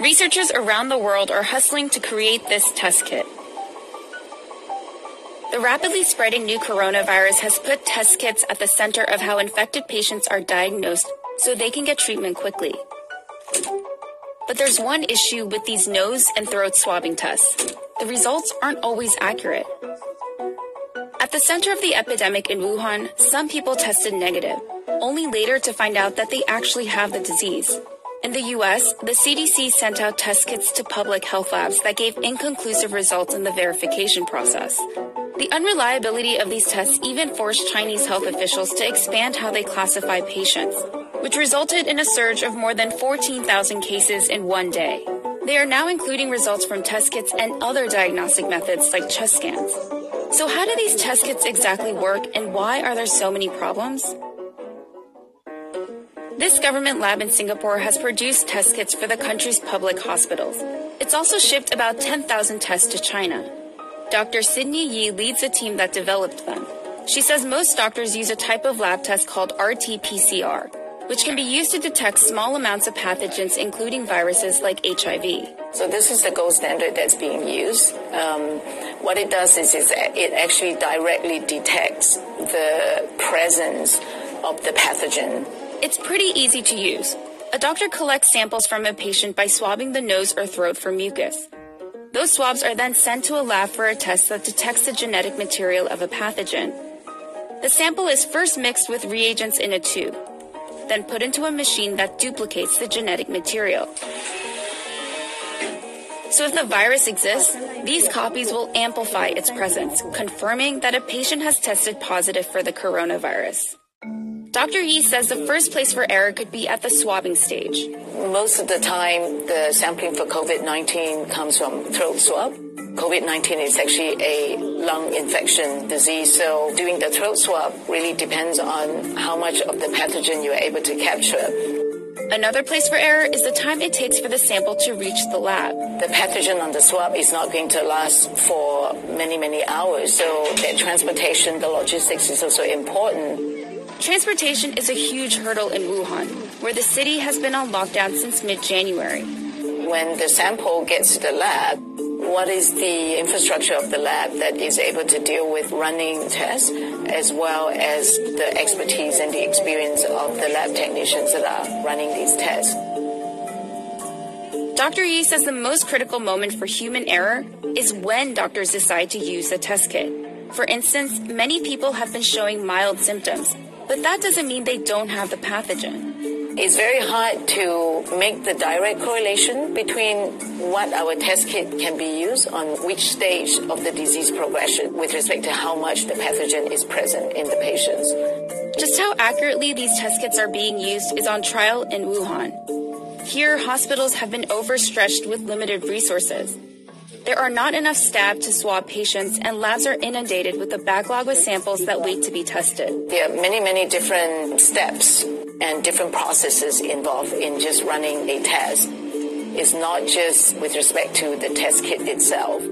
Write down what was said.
Researchers around the world are hustling to create this test kit. The rapidly spreading new coronavirus has put test kits at the center of how infected patients are diagnosed so they can get treatment quickly. But there's one issue with these nose and throat swabbing tests. The results aren't always accurate. At the center of the epidemic in Wuhan, some people tested negative, only later to find out that they actually have the disease. In the US, the CDC sent out test kits to public health labs that gave inconclusive results in the verification process. The unreliability of these tests even forced Chinese health officials to expand how they classify patients, which resulted in a surge of more than 14,000 cases in one day. They are now including results from test kits and other diagnostic methods like chest scans. So, how do these test kits exactly work and why are there so many problems? This government lab in Singapore has produced test kits for the country's public hospitals. It's also shipped about 10,000 tests to China. Dr. Sydney Yee leads a team that developed them. She says most doctors use a type of lab test called RT PCR, which can be used to detect small amounts of pathogens, including viruses like HIV. So this is the gold standard that's being used. Um, what it does is, is it actually directly detects the presence of the pathogen. It's pretty easy to use. A doctor collects samples from a patient by swabbing the nose or throat for mucus. Those swabs are then sent to a lab for a test that detects the genetic material of a pathogen. The sample is first mixed with reagents in a tube, then put into a machine that duplicates the genetic material. So if the virus exists, these copies will amplify its presence, confirming that a patient has tested positive for the coronavirus. Dr. Yee says the first place for error could be at the swabbing stage. Most of the time, the sampling for COVID 19 comes from throat swab. COVID 19 is actually a lung infection disease, so doing the throat swab really depends on how much of the pathogen you are able to capture. Another place for error is the time it takes for the sample to reach the lab. The pathogen on the swab is not going to last for many, many hours, so the transportation, the logistics is also important. Transportation is a huge hurdle in Wuhan, where the city has been on lockdown since mid January. When the sample gets to the lab, what is the infrastructure of the lab that is able to deal with running tests as well as the expertise and the experience of the lab technicians that are running these tests? Dr. Yee says the most critical moment for human error is when doctors decide to use a test kit. For instance, many people have been showing mild symptoms, but that doesn't mean they don't have the pathogen. It's very hard to make the direct correlation between what our test kit can be used on which stage of the disease progression with respect to how much the pathogen is present in the patients. Just how accurately these test kits are being used is on trial in Wuhan. Here, hospitals have been overstretched with limited resources. There are not enough staff to swab patients, and labs are inundated with a backlog of samples that wait to be tested. There are many, many different steps and different processes involved in just running a test. It's not just with respect to the test kit itself.